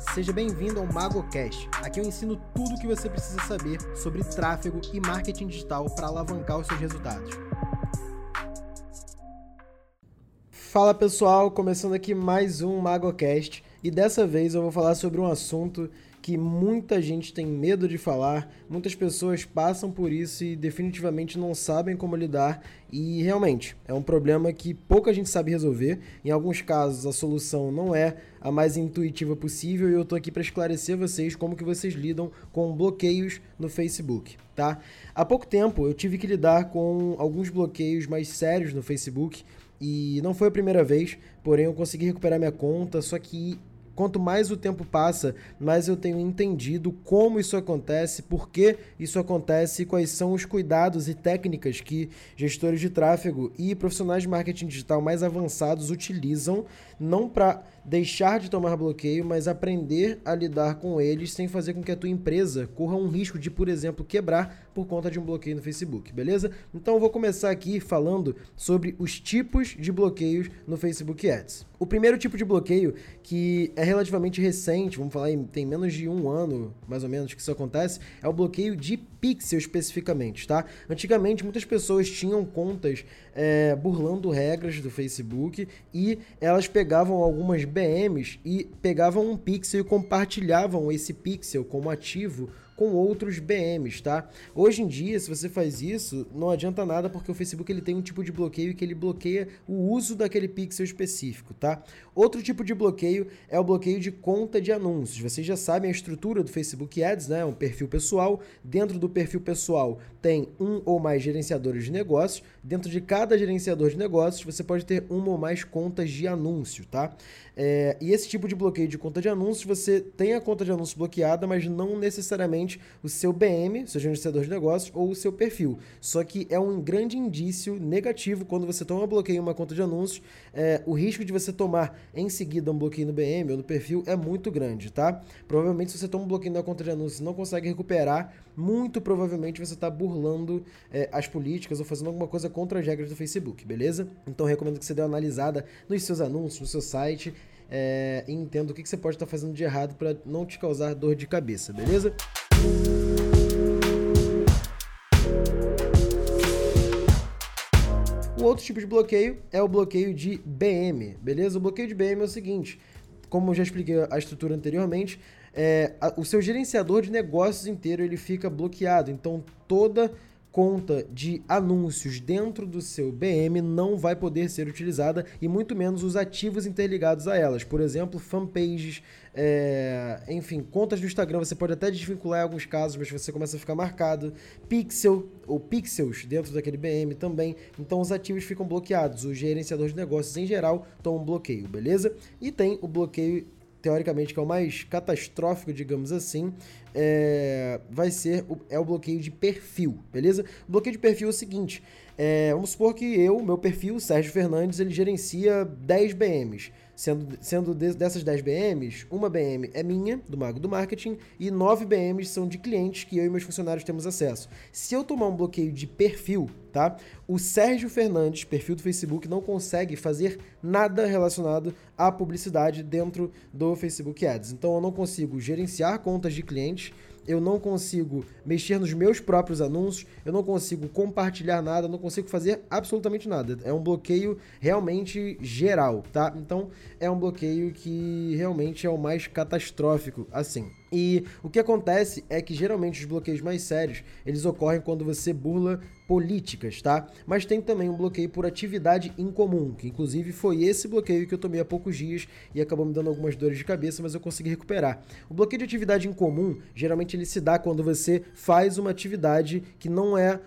Seja bem-vindo ao MagoCast. Aqui eu ensino tudo o que você precisa saber sobre tráfego e marketing digital para alavancar os seus resultados. Fala pessoal, começando aqui mais um MagoCast e dessa vez eu vou falar sobre um assunto que muita gente tem medo de falar, muitas pessoas passam por isso e definitivamente não sabem como lidar, e realmente é um problema que pouca gente sabe resolver. Em alguns casos a solução não é a mais intuitiva possível e eu tô aqui para esclarecer vocês como que vocês lidam com bloqueios no Facebook, tá? Há pouco tempo eu tive que lidar com alguns bloqueios mais sérios no Facebook. E não foi a primeira vez, porém eu consegui recuperar minha conta, só que quanto mais o tempo passa, mais eu tenho entendido como isso acontece, por que isso acontece e quais são os cuidados e técnicas que gestores de tráfego e profissionais de marketing digital mais avançados utilizam, não para deixar de tomar bloqueio, mas aprender a lidar com eles sem fazer com que a tua empresa corra um risco de, por exemplo, quebrar por conta de um bloqueio no Facebook, beleza? Então eu vou começar aqui falando sobre os tipos de bloqueios no Facebook Ads. O primeiro tipo de bloqueio, que é relativamente recente, vamos falar, tem menos de um ano, mais ou menos, que isso acontece, é o bloqueio de pixel especificamente, tá? Antigamente, muitas pessoas tinham contas é, burlando regras do Facebook e elas pegavam algumas BMs e pegavam um pixel e compartilhavam esse pixel como ativo com outros BMs, tá? Hoje em dia, se você faz isso, não adianta nada porque o Facebook ele tem um tipo de bloqueio que ele bloqueia o uso daquele pixel específico, tá? Outro tipo de bloqueio é o bloqueio de conta de anúncios. Vocês já sabem a estrutura do Facebook Ads, né? Um perfil pessoal. Dentro do perfil pessoal tem um ou mais gerenciadores de negócios. Dentro de cada gerenciador de negócios, você pode ter uma ou mais contas de anúncio, tá? É, e esse tipo de bloqueio de conta de anúncios, você tem a conta de anúncios bloqueada, mas não necessariamente o seu BM, seu gerenciador de negócios, ou o seu perfil. Só que é um grande indício negativo quando você toma bloqueio em uma conta de anúncios. É, o risco de você tomar em seguida um bloqueio no BM ou no perfil é muito grande, tá? Provavelmente, se você toma um bloqueio na conta de anúncios e não consegue recuperar, muito provavelmente você está burlando é, as políticas ou fazendo alguma coisa contra as regras do Facebook, beleza? Então, recomendo que você dê uma analisada nos seus anúncios, no seu site é, e entenda o que, que você pode estar fazendo de errado para não te causar dor de cabeça, beleza? O outro tipo de bloqueio é o bloqueio de BM, beleza? O bloqueio de BM é o seguinte, como eu já expliquei a estrutura anteriormente, é, a, o seu gerenciador de negócios inteiro ele fica bloqueado, então toda conta de anúncios dentro do seu BM não vai poder ser utilizada e muito menos os ativos interligados a elas. Por exemplo, fanpages, é, enfim, contas do Instagram você pode até desvincular em alguns casos, mas você começa a ficar marcado. Pixel ou pixels dentro daquele BM também. Então os ativos ficam bloqueados. O gerenciador de negócios em geral toma um bloqueio, beleza? E tem o bloqueio teoricamente, que é o mais catastrófico, digamos assim, é, vai ser o, é o bloqueio de perfil, beleza? O bloqueio de perfil é o seguinte: é, vamos supor que eu, meu perfil, Sérgio Fernandes, ele gerencia 10 BMs. Sendo, sendo de, dessas 10 BMs, uma BM é minha, do Mago do Marketing, e 9 BMs são de clientes que eu e meus funcionários temos acesso. Se eu tomar um bloqueio de perfil, tá? O Sérgio Fernandes, perfil do Facebook, não consegue fazer nada relacionado à publicidade dentro do Facebook Ads. Então eu não consigo gerenciar contas de clientes eu não consigo mexer nos meus próprios anúncios, eu não consigo compartilhar nada, não consigo fazer absolutamente nada. É um bloqueio realmente geral, tá? Então é um bloqueio que realmente é o mais catastrófico, assim. E o que acontece é que geralmente os bloqueios mais sérios, eles ocorrem quando você burla políticas, tá? Mas tem também um bloqueio por atividade incomum, que inclusive foi esse bloqueio que eu tomei há poucos dias e acabou me dando algumas dores de cabeça, mas eu consegui recuperar. O bloqueio de atividade incomum, geralmente ele se dá quando você faz uma atividade que não é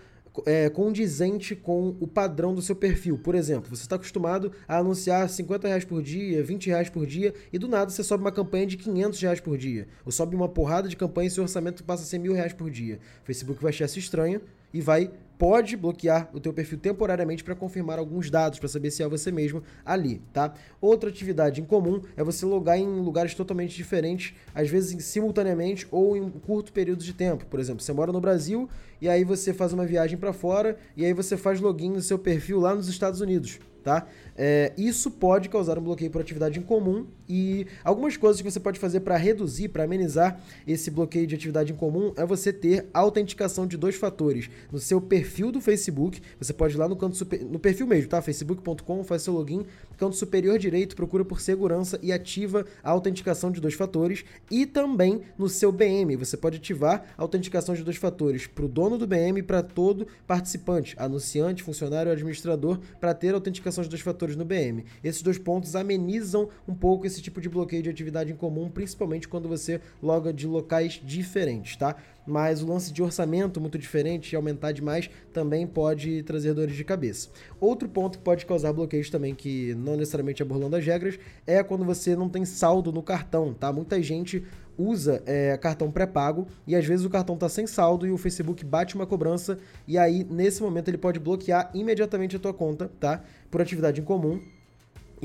é, condizente com o padrão do seu perfil. Por exemplo, você está acostumado a anunciar 50 reais por dia, 20 reais por dia, e do nada você sobe uma campanha de 500 reais por dia. Ou sobe uma porrada de campanha e seu orçamento passa a ser mil reais por dia. O Facebook vai achar isso estranho e vai pode bloquear o teu perfil temporariamente para confirmar alguns dados, para saber se é você mesmo ali, tá? Outra atividade em comum é você logar em lugares totalmente diferentes, às vezes simultaneamente ou em curto período de tempo. Por exemplo, você mora no Brasil e aí você faz uma viagem para fora e aí você faz login no seu perfil lá nos Estados Unidos. Tá? É, isso pode causar um bloqueio por atividade em comum e algumas coisas que você pode fazer para reduzir, para amenizar esse bloqueio de atividade em comum é você ter autenticação de dois fatores no seu perfil do Facebook. Você pode ir lá no canto super, no perfil mesmo, tá? facebook.com, faz seu login, canto superior direito, procura por segurança e ativa a autenticação de dois fatores e também no seu BM, você pode ativar a autenticação de dois fatores para o dono do BM e para todo participante, anunciante, funcionário ou administrador, para ter a autenticação de dois fatores no BM. Esses dois pontos amenizam um pouco esse tipo de bloqueio de atividade em comum, principalmente quando você loga de locais diferentes, tá? Mas o lance de orçamento muito diferente e aumentar demais também pode trazer dores de cabeça. Outro ponto que pode causar bloqueios também, que não necessariamente é burlando as regras, é quando você não tem saldo no cartão, tá? Muita gente usa é, cartão pré-pago e às vezes o cartão está sem saldo e o Facebook bate uma cobrança e aí nesse momento ele pode bloquear imediatamente a tua conta, tá? Por atividade em comum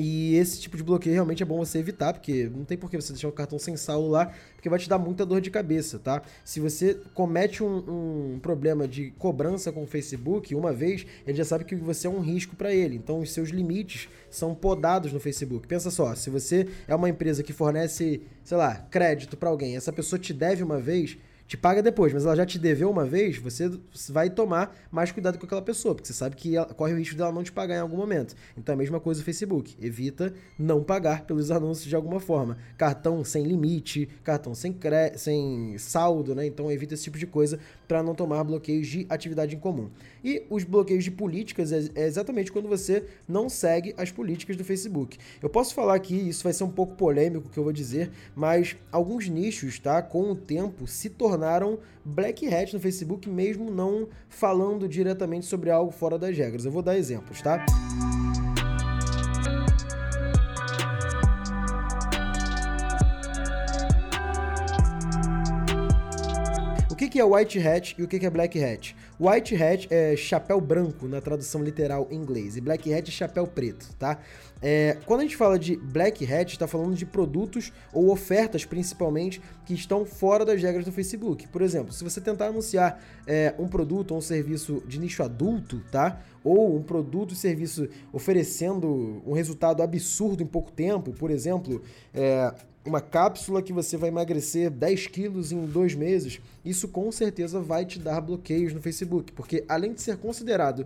e esse tipo de bloqueio realmente é bom você evitar, porque não tem por que você deixar o cartão sem saldo lá, porque vai te dar muita dor de cabeça, tá? Se você comete um, um problema de cobrança com o Facebook uma vez, ele já sabe que você é um risco para ele. Então os seus limites são podados no Facebook. Pensa só, se você é uma empresa que fornece, sei lá, crédito para alguém, essa pessoa te deve uma vez, te paga depois, mas ela já te deveu uma vez, você vai tomar mais cuidado com aquela pessoa, porque você sabe que ela, corre o risco dela não te pagar em algum momento. Então é a mesma coisa o Facebook. Evita não pagar pelos anúncios de alguma forma. Cartão sem limite, cartão sem, cre... sem saldo, né? Então evita esse tipo de coisa para não tomar bloqueios de atividade em comum. E os bloqueios de políticas é, é exatamente quando você não segue as políticas do Facebook. Eu posso falar aqui, isso vai ser um pouco polêmico que eu vou dizer, mas alguns nichos, tá, com o tempo se tornaram black hat no Facebook mesmo não falando diretamente sobre algo fora das regras. Eu vou dar exemplos, tá? Que, que é white hat e o que, que é black hat? White hat é chapéu branco na tradução literal em inglês e black hat é chapéu preto, tá? É, quando a gente fala de black hat, está falando de produtos ou ofertas principalmente que estão fora das regras do Facebook. Por exemplo, se você tentar anunciar é, um produto ou um serviço de nicho adulto, tá? Ou um produto e serviço oferecendo um resultado absurdo em pouco tempo, por exemplo, é, uma cápsula que você vai emagrecer 10 quilos em dois meses, isso com certeza vai te dar bloqueios no Facebook, porque além de ser considerado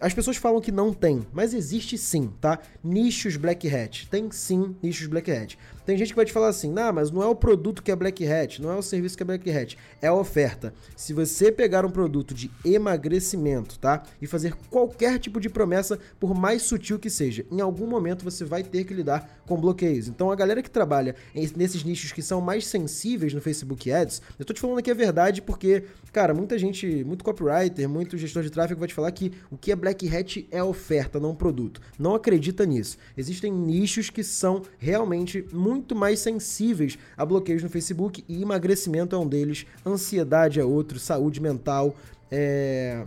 as pessoas falam que não tem, mas existe sim, tá? Nichos Black Hat. Tem sim nichos Black Hat. Tem gente que vai te falar assim, nah, mas não é o produto que é Black Hat, não é o serviço que é Black Hat, é a oferta. Se você pegar um produto de emagrecimento, tá? E fazer qualquer tipo de promessa, por mais sutil que seja, em algum momento você vai ter que lidar com bloqueios. Então a galera que trabalha nesses nichos que são mais sensíveis no Facebook Ads, eu tô te falando aqui a verdade porque, cara, muita gente, muito copywriter, muito gestor de tráfego vai te falar que o que é Black Hat é oferta, não produto. Não acredita nisso. Existem nichos que são realmente muito muito mais sensíveis a bloqueios no Facebook e emagrecimento é um deles, ansiedade é outro, saúde mental, é...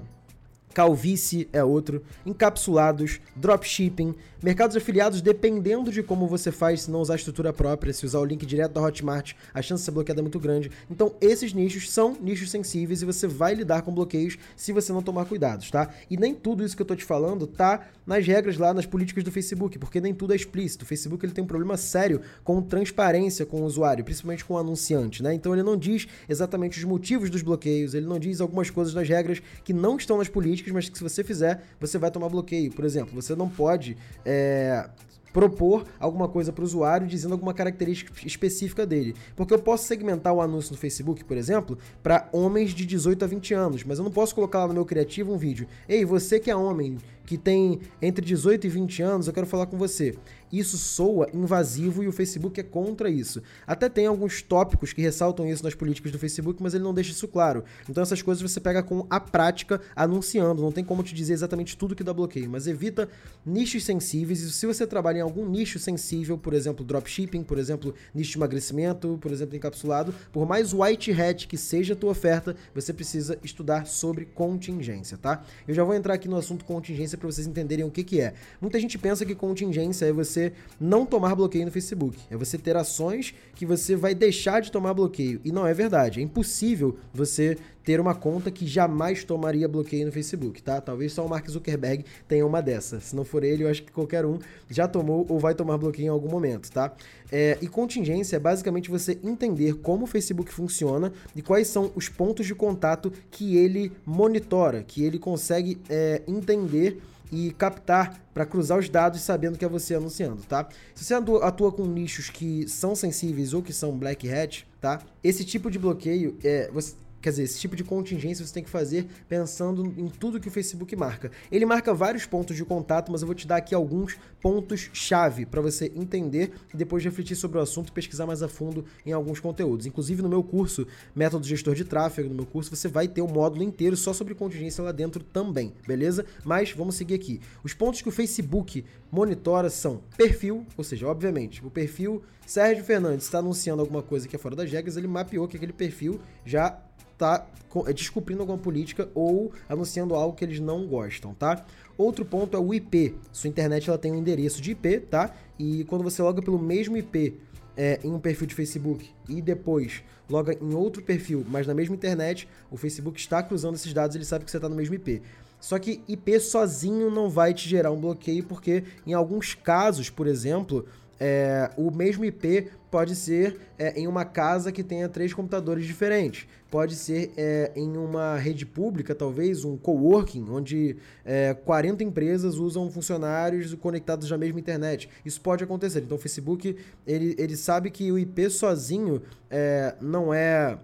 calvície é outro, encapsulados, dropshipping, Mercados afiliados, dependendo de como você faz, se não usar a estrutura própria, se usar o link direto da Hotmart, a chance de ser bloqueada é muito grande. Então, esses nichos são nichos sensíveis e você vai lidar com bloqueios se você não tomar cuidados, tá? E nem tudo isso que eu tô te falando tá nas regras lá, nas políticas do Facebook, porque nem tudo é explícito. O Facebook ele tem um problema sério com transparência com o usuário, principalmente com o anunciante, né? Então, ele não diz exatamente os motivos dos bloqueios, ele não diz algumas coisas nas regras que não estão nas políticas, mas que se você fizer, você vai tomar bloqueio. Por exemplo, você não pode. É, propor alguma coisa para o usuário dizendo alguma característica específica dele. Porque eu posso segmentar o anúncio no Facebook, por exemplo, para homens de 18 a 20 anos, mas eu não posso colocar lá no meu criativo um vídeo. Ei, você que é homem, que tem entre 18 e 20 anos, eu quero falar com você. Isso soa invasivo e o Facebook é contra isso. Até tem alguns tópicos que ressaltam isso nas políticas do Facebook, mas ele não deixa isso claro. Então essas coisas você pega com a prática anunciando, não tem como te dizer exatamente tudo que dá bloqueio, mas evita nichos sensíveis e se você trabalha em algum nicho sensível, por exemplo, dropshipping, por exemplo, nicho de emagrecimento, por exemplo, encapsulado, por mais white hat que seja a tua oferta, você precisa estudar sobre contingência, tá? Eu já vou entrar aqui no assunto contingência para vocês entenderem o que que é. Muita gente pensa que contingência é você não tomar bloqueio no Facebook. É você ter ações que você vai deixar de tomar bloqueio. E não é verdade. É impossível você ter uma conta que jamais tomaria bloqueio no Facebook, tá? Talvez só o Mark Zuckerberg tenha uma dessa. Se não for ele, eu acho que qualquer um já tomou ou vai tomar bloqueio em algum momento, tá? É, e contingência é basicamente você entender como o Facebook funciona e quais são os pontos de contato que ele monitora, que ele consegue é, entender e captar para cruzar os dados sabendo que é você anunciando, tá? Se você atua com nichos que são sensíveis ou que são black hat, tá? Esse tipo de bloqueio é você Quer dizer, esse tipo de contingência você tem que fazer pensando em tudo que o Facebook marca. Ele marca vários pontos de contato, mas eu vou te dar aqui alguns pontos-chave para você entender e depois refletir sobre o assunto e pesquisar mais a fundo em alguns conteúdos. Inclusive no meu curso Método Gestor de Tráfego, no meu curso você vai ter um módulo inteiro só sobre contingência lá dentro também, beleza? Mas vamos seguir aqui. Os pontos que o Facebook monitora são perfil, ou seja, obviamente, o perfil Sérgio Fernandes está anunciando alguma coisa que é fora das regras, ele mapeou que aquele perfil já está é, descumprindo alguma política ou anunciando algo que eles não gostam, tá? Outro ponto é o IP. Sua internet ela tem um endereço de IP, tá? E quando você loga pelo mesmo IP é, em um perfil de Facebook e depois loga em outro perfil, mas na mesma internet, o Facebook está cruzando esses dados, ele sabe que você está no mesmo IP. Só que IP sozinho não vai te gerar um bloqueio, porque em alguns casos, por exemplo, é, o mesmo IP pode ser é, em uma casa que tenha três computadores diferentes. Pode ser é, em uma rede pública, talvez, um coworking, onde é, 40 empresas usam funcionários conectados na mesma internet. Isso pode acontecer. Então o Facebook ele, ele sabe que o IP sozinho é, não é,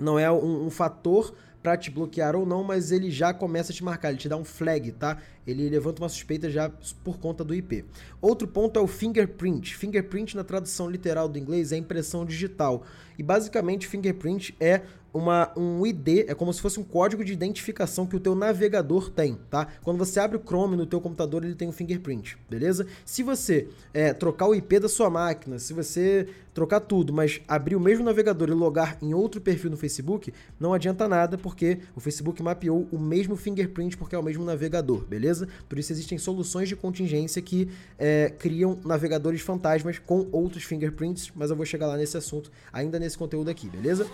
não é um, um fator para te bloquear ou não, mas ele já começa a te marcar, ele te dá um flag, tá? Ele levanta uma suspeita já por conta do IP. Outro ponto é o fingerprint. Fingerprint na tradução literal do inglês é impressão digital. E basicamente fingerprint é uma, um ID, é como se fosse um código de identificação que o teu navegador tem, tá? Quando você abre o Chrome no teu computador, ele tem um fingerprint, beleza? Se você é, trocar o IP da sua máquina, se você trocar tudo, mas abrir o mesmo navegador e logar em outro perfil no Facebook, não adianta nada, porque o Facebook mapeou o mesmo fingerprint porque é o mesmo navegador, beleza? Por isso existem soluções de contingência que é, criam navegadores fantasmas com outros fingerprints, mas eu vou chegar lá nesse assunto ainda nesse conteúdo aqui, beleza?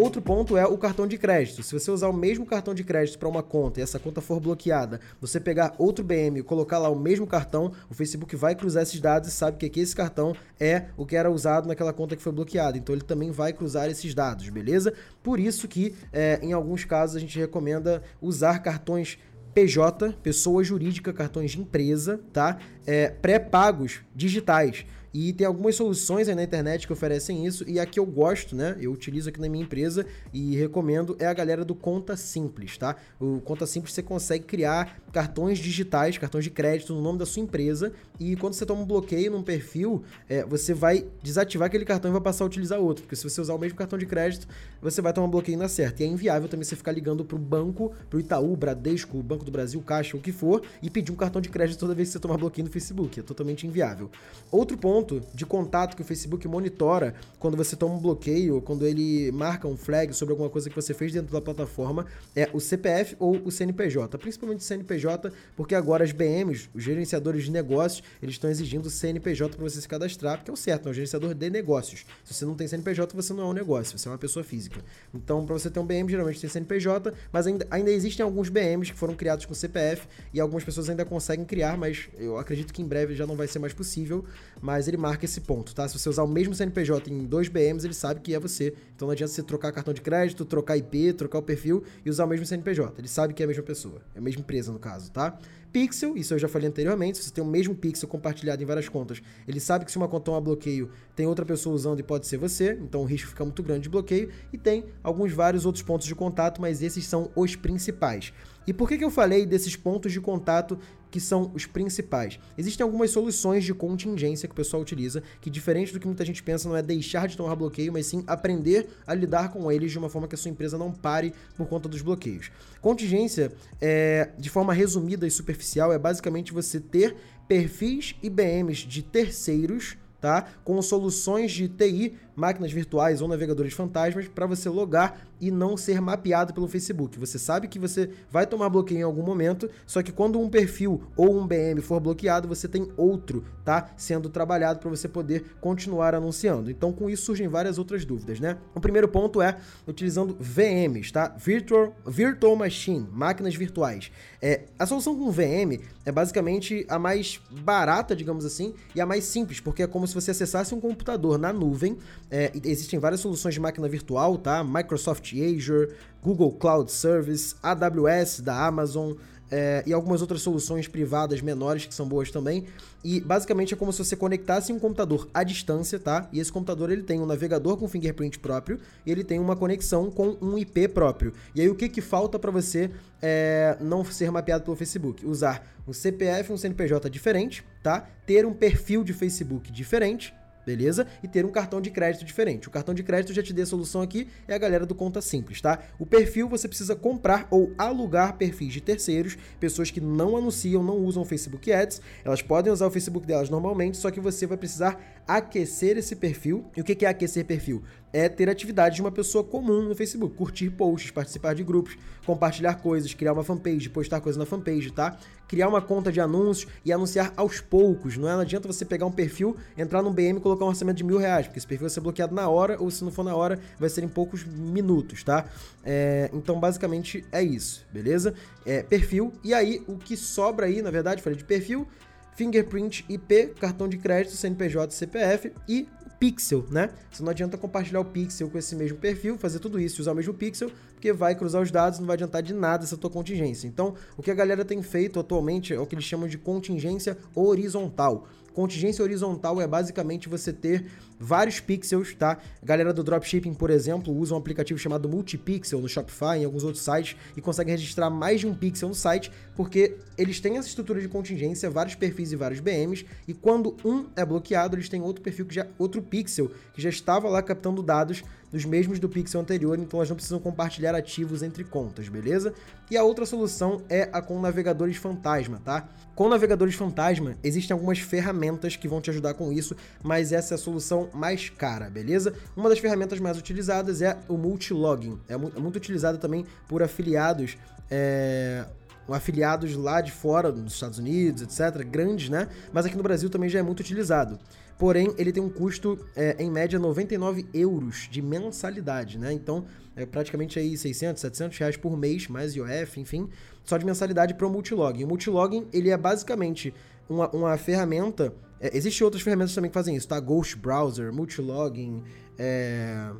Outro ponto é o cartão de crédito. Se você usar o mesmo cartão de crédito para uma conta e essa conta for bloqueada, você pegar outro BM e colocar lá o mesmo cartão, o Facebook vai cruzar esses dados e sabe que esse cartão é o que era usado naquela conta que foi bloqueada. Então ele também vai cruzar esses dados, beleza? Por isso que é, em alguns casos a gente recomenda usar cartões PJ, pessoa jurídica, cartões de empresa, tá? É, pré-pagos digitais. E tem algumas soluções aí na internet que oferecem isso, e a que eu gosto, né? Eu utilizo aqui na minha empresa e recomendo é a galera do Conta Simples, tá? O Conta Simples você consegue criar cartões digitais, cartões de crédito no nome da sua empresa, e quando você toma um bloqueio num perfil, é, você vai desativar aquele cartão e vai passar a utilizar outro, porque se você usar o mesmo cartão de crédito, você vai tomar um bloqueio na certa. E é inviável também você ficar ligando pro banco, pro Itaú, Bradesco, Banco do Brasil, Caixa, o que for, e pedir um cartão de crédito toda vez que você tomar bloqueio no Facebook. É totalmente inviável. Outro ponto ponto de contato que o Facebook monitora quando você toma um bloqueio, quando ele marca um flag sobre alguma coisa que você fez dentro da plataforma, é o CPF ou o CNPJ, principalmente o CNPJ, porque agora as BMs, os gerenciadores de negócios, eles estão exigindo o CNPJ para você se cadastrar, porque é o certo, é um gerenciador de negócios. Se você não tem CNPJ, você não é um negócio, você é uma pessoa física. Então, para você ter um BM, geralmente tem CNPJ, mas ainda, ainda existem alguns BMs que foram criados com CPF e algumas pessoas ainda conseguem criar, mas eu acredito que em breve já não vai ser mais possível, mas ele marca esse ponto, tá? Se você usar o mesmo CNPJ em dois BMs, ele sabe que é você. Então não adianta você trocar cartão de crédito, trocar IP, trocar o perfil e usar o mesmo CNPJ. Ele sabe que é a mesma pessoa, é a mesma empresa no caso, tá? Pixel, isso eu já falei anteriormente, se você tem o mesmo pixel compartilhado em várias contas, ele sabe que se uma conta toma bloqueio, tem outra pessoa usando e pode ser você, então o risco fica muito grande de bloqueio, e tem alguns vários outros pontos de contato, mas esses são os principais. E por que, que eu falei desses pontos de contato que são os principais? Existem algumas soluções de contingência que o pessoal utiliza, que diferente do que muita gente pensa, não é deixar de tomar bloqueio, mas sim aprender a lidar com eles de uma forma que a sua empresa não pare por conta dos bloqueios. Contingência, é, de forma resumida e superficial, é basicamente você ter perfis IBMs de terceiros tá? Com soluções de TI, máquinas virtuais ou navegadores fantasmas para você logar e não ser mapeado pelo Facebook. Você sabe que você vai tomar bloqueio em algum momento, só que quando um perfil ou um BM for bloqueado, você tem outro, tá? Sendo trabalhado para você poder continuar anunciando. Então, com isso surgem várias outras dúvidas, né? O primeiro ponto é utilizando VMs, tá? Virtual, Virtual Machine, máquinas virtuais. É, a solução com VM é basicamente a mais barata, digamos assim, e a mais simples, porque é como se você acessasse um computador na nuvem. É, existem várias soluções de máquina virtual, tá? Microsoft Azure, Google Cloud Service, AWS da Amazon, é, e algumas outras soluções privadas menores que são boas também. E basicamente é como se você conectasse um computador à distância, tá? E esse computador ele tem um navegador com fingerprint próprio e ele tem uma conexão com um IP próprio. E aí o que, que falta para você é, não ser mapeado pelo Facebook? Usar um CPF, um CNPJ diferente, tá? Ter um perfil de Facebook diferente beleza? E ter um cartão de crédito diferente. O cartão de crédito já te dei a solução aqui, é a galera do Conta Simples, tá? O perfil você precisa comprar ou alugar perfis de terceiros, pessoas que não anunciam, não usam Facebook Ads, elas podem usar o Facebook delas normalmente, só que você vai precisar aquecer esse perfil. E o que é aquecer perfil? É ter atividade de uma pessoa comum no Facebook, curtir posts, participar de grupos, compartilhar coisas, criar uma fanpage, postar coisas na fanpage, tá? Criar uma conta de anúncios e anunciar aos poucos. Não, é? não adianta você pegar um perfil, entrar no BM e colocar um orçamento de mil reais, porque esse perfil vai ser bloqueado na hora, ou se não for na hora, vai ser em poucos minutos, tá? É, então, basicamente, é isso, beleza? É, perfil, e aí o que sobra aí, na verdade, falei de perfil, fingerprint IP, cartão de crédito, CNPJ, CPF e pixel, né? Você não adianta compartilhar o pixel com esse mesmo perfil, fazer tudo isso e usar o mesmo pixel, porque vai cruzar os dados, não vai adiantar de nada essa tua contingência. Então, o que a galera tem feito atualmente é o que eles chamam de contingência horizontal. Contingência horizontal é basicamente você ter vários pixels, tá? A galera do dropshipping, por exemplo, usa um aplicativo chamado Multipixel no Shopify e em alguns outros sites e consegue registrar mais de um pixel no site, porque eles têm essa estrutura de contingência, vários perfis e vários BMs, e quando um é bloqueado, eles têm outro perfil que já outro pixel que já estava lá captando dados dos mesmos do pixel anterior, então elas não precisam compartilhar ativos entre contas, beleza? E a outra solução é a com navegadores fantasma, tá? Com navegadores fantasma, existem algumas ferramentas que vão te ajudar com isso, mas essa é a solução mais cara, beleza? Uma das ferramentas mais utilizadas é o Multilogin. É, é muito utilizada também por afiliados é, afiliados lá de fora, nos Estados Unidos, etc., grandes, né? Mas aqui no Brasil também já é muito utilizado. Porém, ele tem um custo, é, em média, 99 euros de mensalidade, né? Então, é praticamente aí 600, 700 reais por mês, mais IOF, enfim, só de mensalidade para o Multilogin. O Multilogin, ele é basicamente uma, uma ferramenta... É, Existem outras ferramentas também que fazem isso, tá? Ghost Browser, Multilogin, é...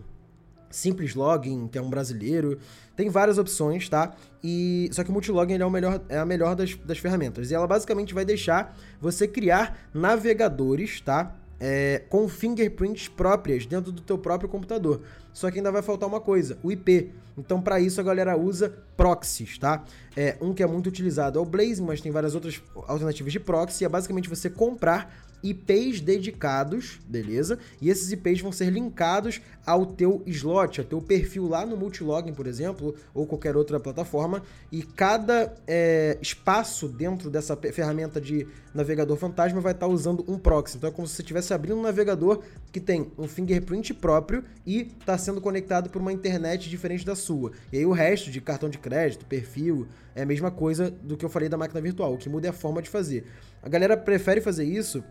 Simples Login, que é um brasileiro. Tem várias opções, tá? E só que o Multilogin ele é, o melhor, é a melhor das, das ferramentas. E ela basicamente vai deixar você criar navegadores, tá? É, com fingerprints próprias dentro do teu próprio computador. Só que ainda vai faltar uma coisa, o IP. Então, para isso, a galera usa proxies, tá? É, um que é muito utilizado é o Blazing, mas tem várias outras alternativas de proxy. É basicamente você comprar IPs dedicados, beleza? E esses IPs vão ser linkados ao teu slot, ao teu perfil lá no Multilogin, por exemplo, ou qualquer outra plataforma. E cada é, espaço dentro dessa ferramenta de navegador fantasma vai estar usando um proxy. Então é como se você estivesse abrindo um navegador que tem um fingerprint próprio e está sendo conectado por uma internet diferente da sua. E aí o resto de cartão de crédito, perfil, é a mesma coisa do que eu falei da máquina virtual. O que muda é a forma de fazer. A galera prefere fazer isso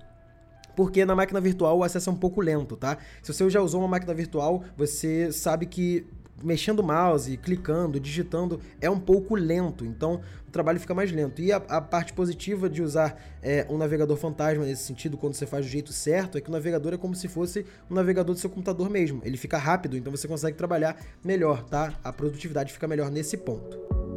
porque na máquina virtual o acesso é um pouco lento, tá? Se você já usou uma máquina virtual, você sabe que mexendo o mouse, clicando, digitando é um pouco lento, então o trabalho fica mais lento. E a, a parte positiva de usar é, um navegador fantasma nesse sentido, quando você faz do jeito certo, é que o navegador é como se fosse um navegador do seu computador mesmo. Ele fica rápido, então você consegue trabalhar melhor, tá? A produtividade fica melhor nesse ponto.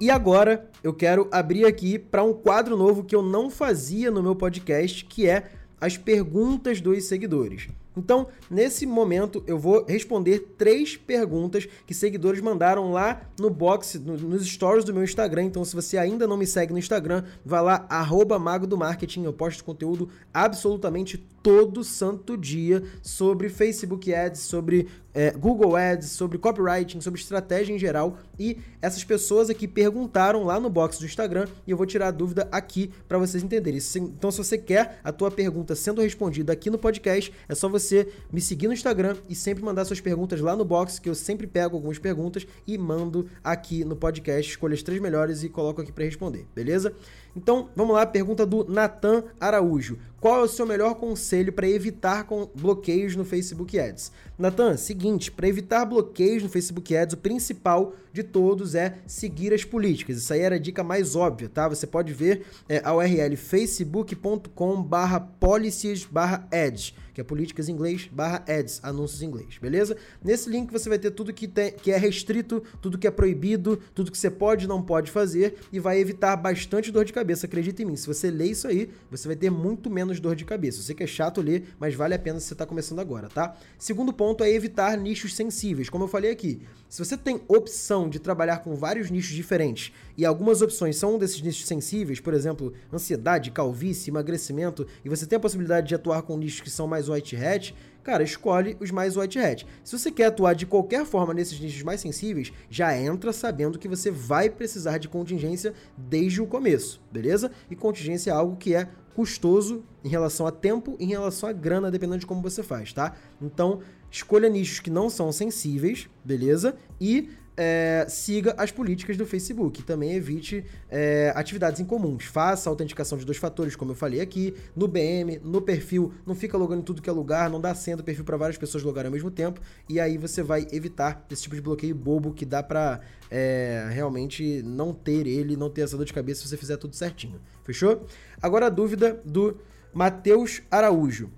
E agora eu quero abrir aqui para um quadro novo que eu não fazia no meu podcast, que é as perguntas dos seguidores. Então, nesse momento, eu vou responder três perguntas que seguidores mandaram lá no box, no, nos stories do meu Instagram. Então, se você ainda não me segue no Instagram, vá lá, arroba Mago do Marketing. Eu posto conteúdo absolutamente todo santo dia sobre Facebook Ads, sobre é, Google Ads, sobre copywriting, sobre estratégia em geral. E essas pessoas aqui perguntaram lá no box do Instagram e eu vou tirar a dúvida aqui para vocês entenderem. Então, se você quer a tua pergunta sendo respondida aqui no podcast, é só você me seguir no Instagram e sempre mandar suas perguntas lá no box, que eu sempre pego algumas perguntas e mando aqui no podcast, escolho as três melhores e coloco aqui para responder, beleza? Então, vamos lá, pergunta do Natan Araújo. Qual é o seu melhor conselho para evitar bloqueios no Facebook Ads? Natan, seguinte, para evitar bloqueios no Facebook Ads, o principal de todos é seguir as políticas. Isso aí era a dica mais óbvia, tá? Você pode ver é, a URL facebook.com/policies/ads que é políticas em inglês barra ads, anúncios em inglês, beleza? Nesse link você vai ter tudo que, tem, que é restrito, tudo que é proibido, tudo que você pode e não pode fazer e vai evitar bastante dor de cabeça, acredita em mim. Se você ler isso aí, você vai ter muito menos dor de cabeça. Eu sei que é chato ler, mas vale a pena se você está começando agora, tá? Segundo ponto é evitar nichos sensíveis. Como eu falei aqui, se você tem opção de trabalhar com vários nichos diferentes e algumas opções são um desses nichos sensíveis, por exemplo, ansiedade, calvície, emagrecimento, e você tem a possibilidade de atuar com nichos que são mais white hat, cara, escolhe os mais white hat. Se você quer atuar de qualquer forma nesses nichos mais sensíveis, já entra sabendo que você vai precisar de contingência desde o começo, beleza? E contingência é algo que é custoso em relação a tempo, em relação a grana, dependendo de como você faz, tá? Então, escolha nichos que não são sensíveis, beleza? E é, siga as políticas do Facebook. Também evite é, atividades incomuns. Faça autenticação de dois fatores, como eu falei aqui, no BM, no perfil. Não fica logando em tudo que é lugar, não dá senha do perfil para várias pessoas logarem ao mesmo tempo. E aí você vai evitar esse tipo de bloqueio bobo que dá pra é, realmente não ter ele, não ter essa dor de cabeça se você fizer tudo certinho. Fechou? Agora a dúvida do Matheus Araújo.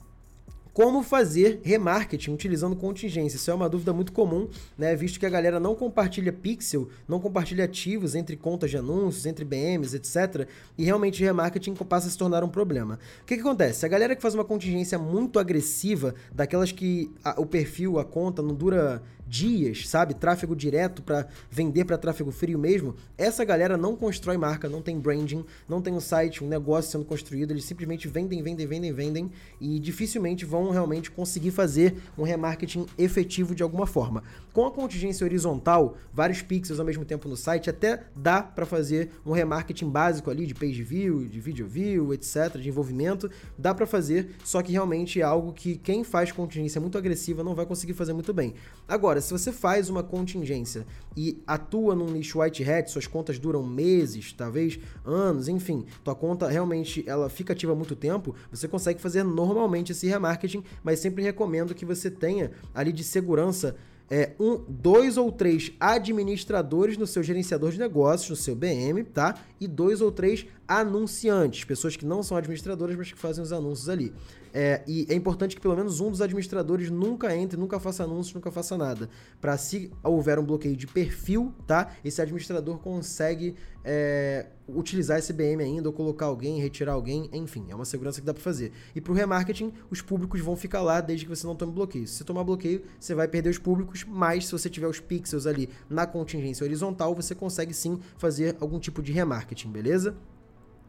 Como fazer remarketing utilizando contingência? Isso é uma dúvida muito comum, né? Visto que a galera não compartilha pixel, não compartilha ativos entre contas de anúncios, entre BMs, etc. E realmente remarketing passa a se tornar um problema. O que, que acontece? A galera que faz uma contingência muito agressiva, daquelas que a, o perfil, a conta não dura dias, sabe? Tráfego direto para vender para tráfego frio mesmo. Essa galera não constrói marca, não tem branding, não tem um site, um negócio sendo construído. Eles simplesmente vendem, vendem, vendem, vendem e dificilmente vão realmente conseguir fazer um remarketing efetivo de alguma forma. Com a contingência horizontal, vários pixels ao mesmo tempo no site, até dá para fazer um remarketing básico ali de page view, de video view, etc, de envolvimento, dá para fazer, só que realmente é algo que quem faz contingência muito agressiva não vai conseguir fazer muito bem. Agora, se você faz uma contingência e atua num nicho white hat, suas contas duram meses, talvez anos, enfim, tua conta realmente ela fica ativa há muito tempo, você consegue fazer normalmente esse remarketing, mas sempre recomendo que você tenha ali de segurança é, um, dois ou três administradores no seu gerenciador de negócios, no seu BM, tá? E dois ou três anunciantes, pessoas que não são administradoras, mas que fazem os anúncios ali. É, e é importante que pelo menos um dos administradores nunca entre, nunca faça anúncios, nunca faça nada. Para se houver um bloqueio de perfil, tá? Esse administrador consegue é, utilizar esse BM ainda, ou colocar alguém, retirar alguém, enfim, é uma segurança que dá para fazer. E para o remarketing, os públicos vão ficar lá desde que você não tome bloqueio. Se você tomar bloqueio, você vai perder os públicos, mas se você tiver os pixels ali na contingência horizontal, você consegue sim fazer algum tipo de remarketing, beleza?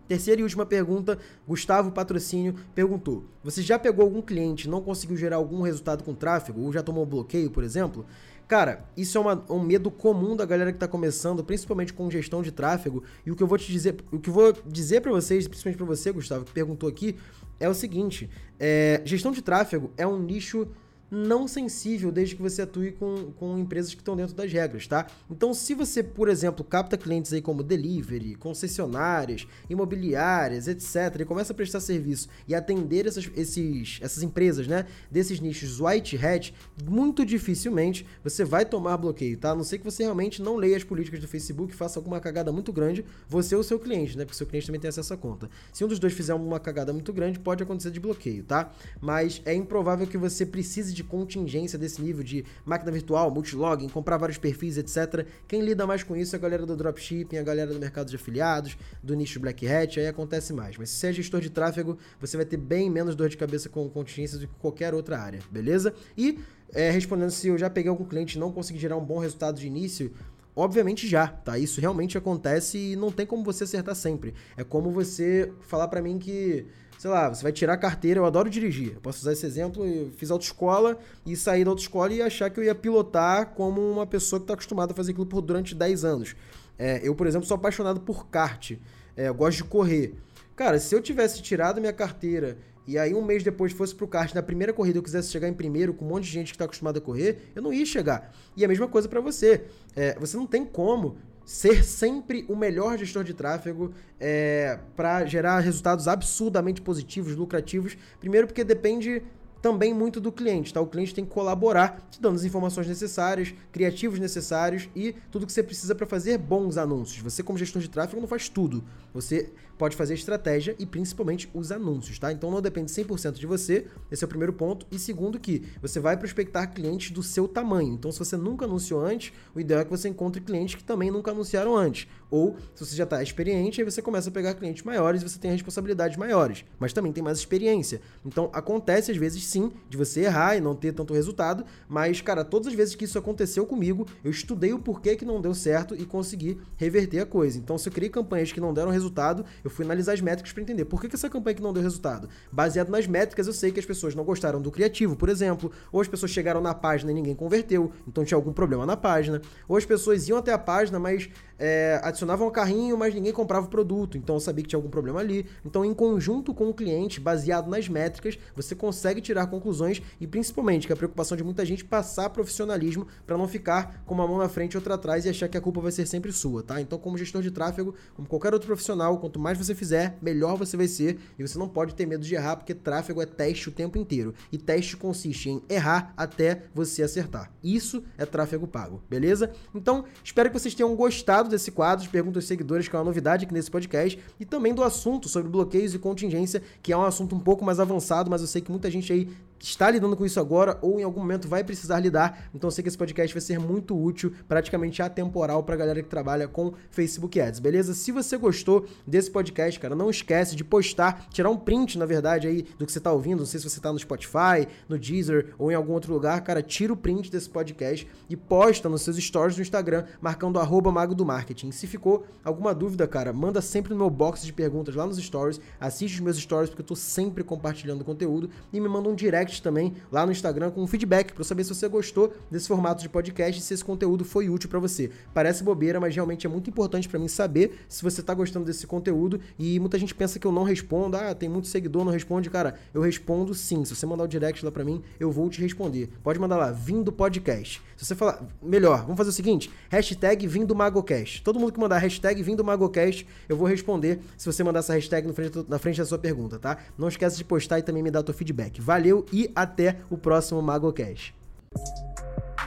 Terceira e última pergunta, Gustavo Patrocínio perguntou: Você já pegou algum cliente, não conseguiu gerar algum resultado com tráfego, ou já tomou bloqueio, por exemplo? Cara, isso é uma, um medo comum da galera que está começando, principalmente com gestão de tráfego. E o que eu vou te dizer, o que eu vou dizer para vocês, principalmente para você, Gustavo, que perguntou aqui, é o seguinte: é, gestão de tráfego é um nicho não sensível desde que você atue com, com empresas que estão dentro das regras, tá? Então, se você, por exemplo, capta clientes aí como delivery, concessionárias, imobiliárias, etc., e começa a prestar serviço e atender essas, esses, essas empresas, né, desses nichos white hat, muito dificilmente você vai tomar bloqueio, tá? A não ser que você realmente não leia as políticas do Facebook, faça alguma cagada muito grande, você ou seu cliente, né? Porque seu cliente também tem acesso à conta. Se um dos dois fizer uma cagada muito grande, pode acontecer de bloqueio, tá? Mas é improvável que você precise de de contingência desse nível de máquina virtual, multilogin, comprar vários perfis, etc. Quem lida mais com isso é a galera do dropshipping, a galera do mercado de afiliados, do nicho Black Hat, aí acontece mais. Mas se você é gestor de tráfego, você vai ter bem menos dor de cabeça com contingências do que qualquer outra área, beleza? E é, respondendo se eu já peguei algum cliente e não consegui gerar um bom resultado de início, Obviamente já, tá? Isso realmente acontece e não tem como você acertar sempre. É como você falar para mim que, sei lá, você vai tirar a carteira, eu adoro dirigir. Eu posso usar esse exemplo, eu fiz autoescola e sair da autoescola e achar que eu ia pilotar como uma pessoa que está acostumada a fazer aquilo por durante 10 anos. É, eu, por exemplo, sou apaixonado por kart. É, gosto de correr. Cara, se eu tivesse tirado minha carteira e aí um mês depois fosse pro kart na primeira corrida eu quisesse chegar em primeiro com um monte de gente que está acostumada a correr, eu não ia chegar. E a mesma coisa para você. É, você não tem como ser sempre o melhor gestor de tráfego é, para gerar resultados absurdamente positivos, lucrativos. Primeiro porque depende também muito do cliente, tá? O cliente tem que colaborar, te dando as informações necessárias, criativos necessários e tudo que você precisa para fazer bons anúncios. Você, como gestor de tráfego, não faz tudo. Você pode fazer estratégia e principalmente os anúncios, tá? Então não depende 100% de você, esse é o primeiro ponto. E segundo que você vai prospectar clientes do seu tamanho. Então se você nunca anunciou antes, o ideal é que você encontre clientes que também nunca anunciaram antes. Ou se você já está experiente, aí você começa a pegar clientes maiores e você tem responsabilidades maiores, mas também tem mais experiência. Então acontece às vezes sim de você errar e não ter tanto resultado, mas cara, todas as vezes que isso aconteceu comigo, eu estudei o porquê que não deu certo e consegui reverter a coisa. Então se eu criei campanhas que não deram resultado, eu fui analisar as métricas para entender por que, que essa campanha que não deu resultado. Baseado nas métricas, eu sei que as pessoas não gostaram do criativo, por exemplo, ou as pessoas chegaram na página e ninguém converteu, então tinha algum problema na página, ou as pessoas iam até a página, mas é, adicionavam o carrinho, mas ninguém comprava o produto, então eu sabia que tinha algum problema ali. Então, em conjunto com o cliente, baseado nas métricas, você consegue tirar conclusões e principalmente que a preocupação de muita gente passar profissionalismo para não ficar com uma mão na frente e outra atrás e achar que a culpa vai ser sempre sua, tá? Então, como gestor de tráfego, como qualquer outro profissional, quanto mais você fizer, melhor você vai ser e você não pode ter medo de errar, porque tráfego é teste o tempo inteiro. E teste consiste em errar até você acertar. Isso é tráfego pago, beleza? Então, espero que vocês tenham gostado desse quadro de perguntas seguidores, que é uma novidade aqui nesse podcast, e também do assunto sobre bloqueios e contingência, que é um assunto um pouco mais avançado, mas eu sei que muita gente aí está lidando com isso agora ou em algum momento vai precisar lidar. Então eu sei que esse podcast vai ser muito útil, praticamente atemporal para a galera que trabalha com Facebook Ads, beleza? Se você gostou desse podcast, cara, não esquece de postar, tirar um print, na verdade, aí do que você está ouvindo. Não sei se você está no Spotify, no Deezer ou em algum outro lugar, cara, tira o print desse podcast e posta nos seus stories no Instagram, marcando arroba Mago do Marketing. Se ficou alguma dúvida, cara, manda sempre no meu box de perguntas lá nos stories, assiste os meus stories porque eu tô sempre compartilhando conteúdo e me manda um direct também lá no Instagram com um feedback para saber se você gostou desse formato de podcast e se esse conteúdo foi útil para você. Parece bobeira, mas realmente é muito importante para mim saber se você tá gostando desse conteúdo e muita gente pensa que eu não respondo, ah, tem muito seguidor, não responde, cara, eu respondo sim. Se você mandar o direct lá para mim, eu vou te responder. Pode mandar lá, vindo podcast. Se você falar, melhor, vamos fazer o seguinte, hashtag vindo magocast. Todo mundo que mandar hashtag vindo magocast, eu vou responder se você mandar essa hashtag na frente, na frente da sua pergunta, tá? Não esqueça de postar e também me dar o teu feedback. Valeu e até o próximo MagoCast.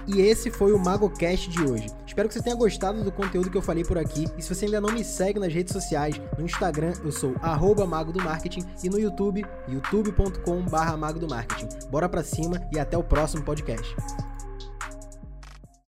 E esse foi o MagoCast de hoje. Espero que você tenha gostado do conteúdo que eu falei por aqui. E se você ainda não me segue nas redes sociais, no Instagram eu sou Mago do Marketing e no YouTube, youtube.com/mago do Marketing. Bora pra cima e até o próximo podcast.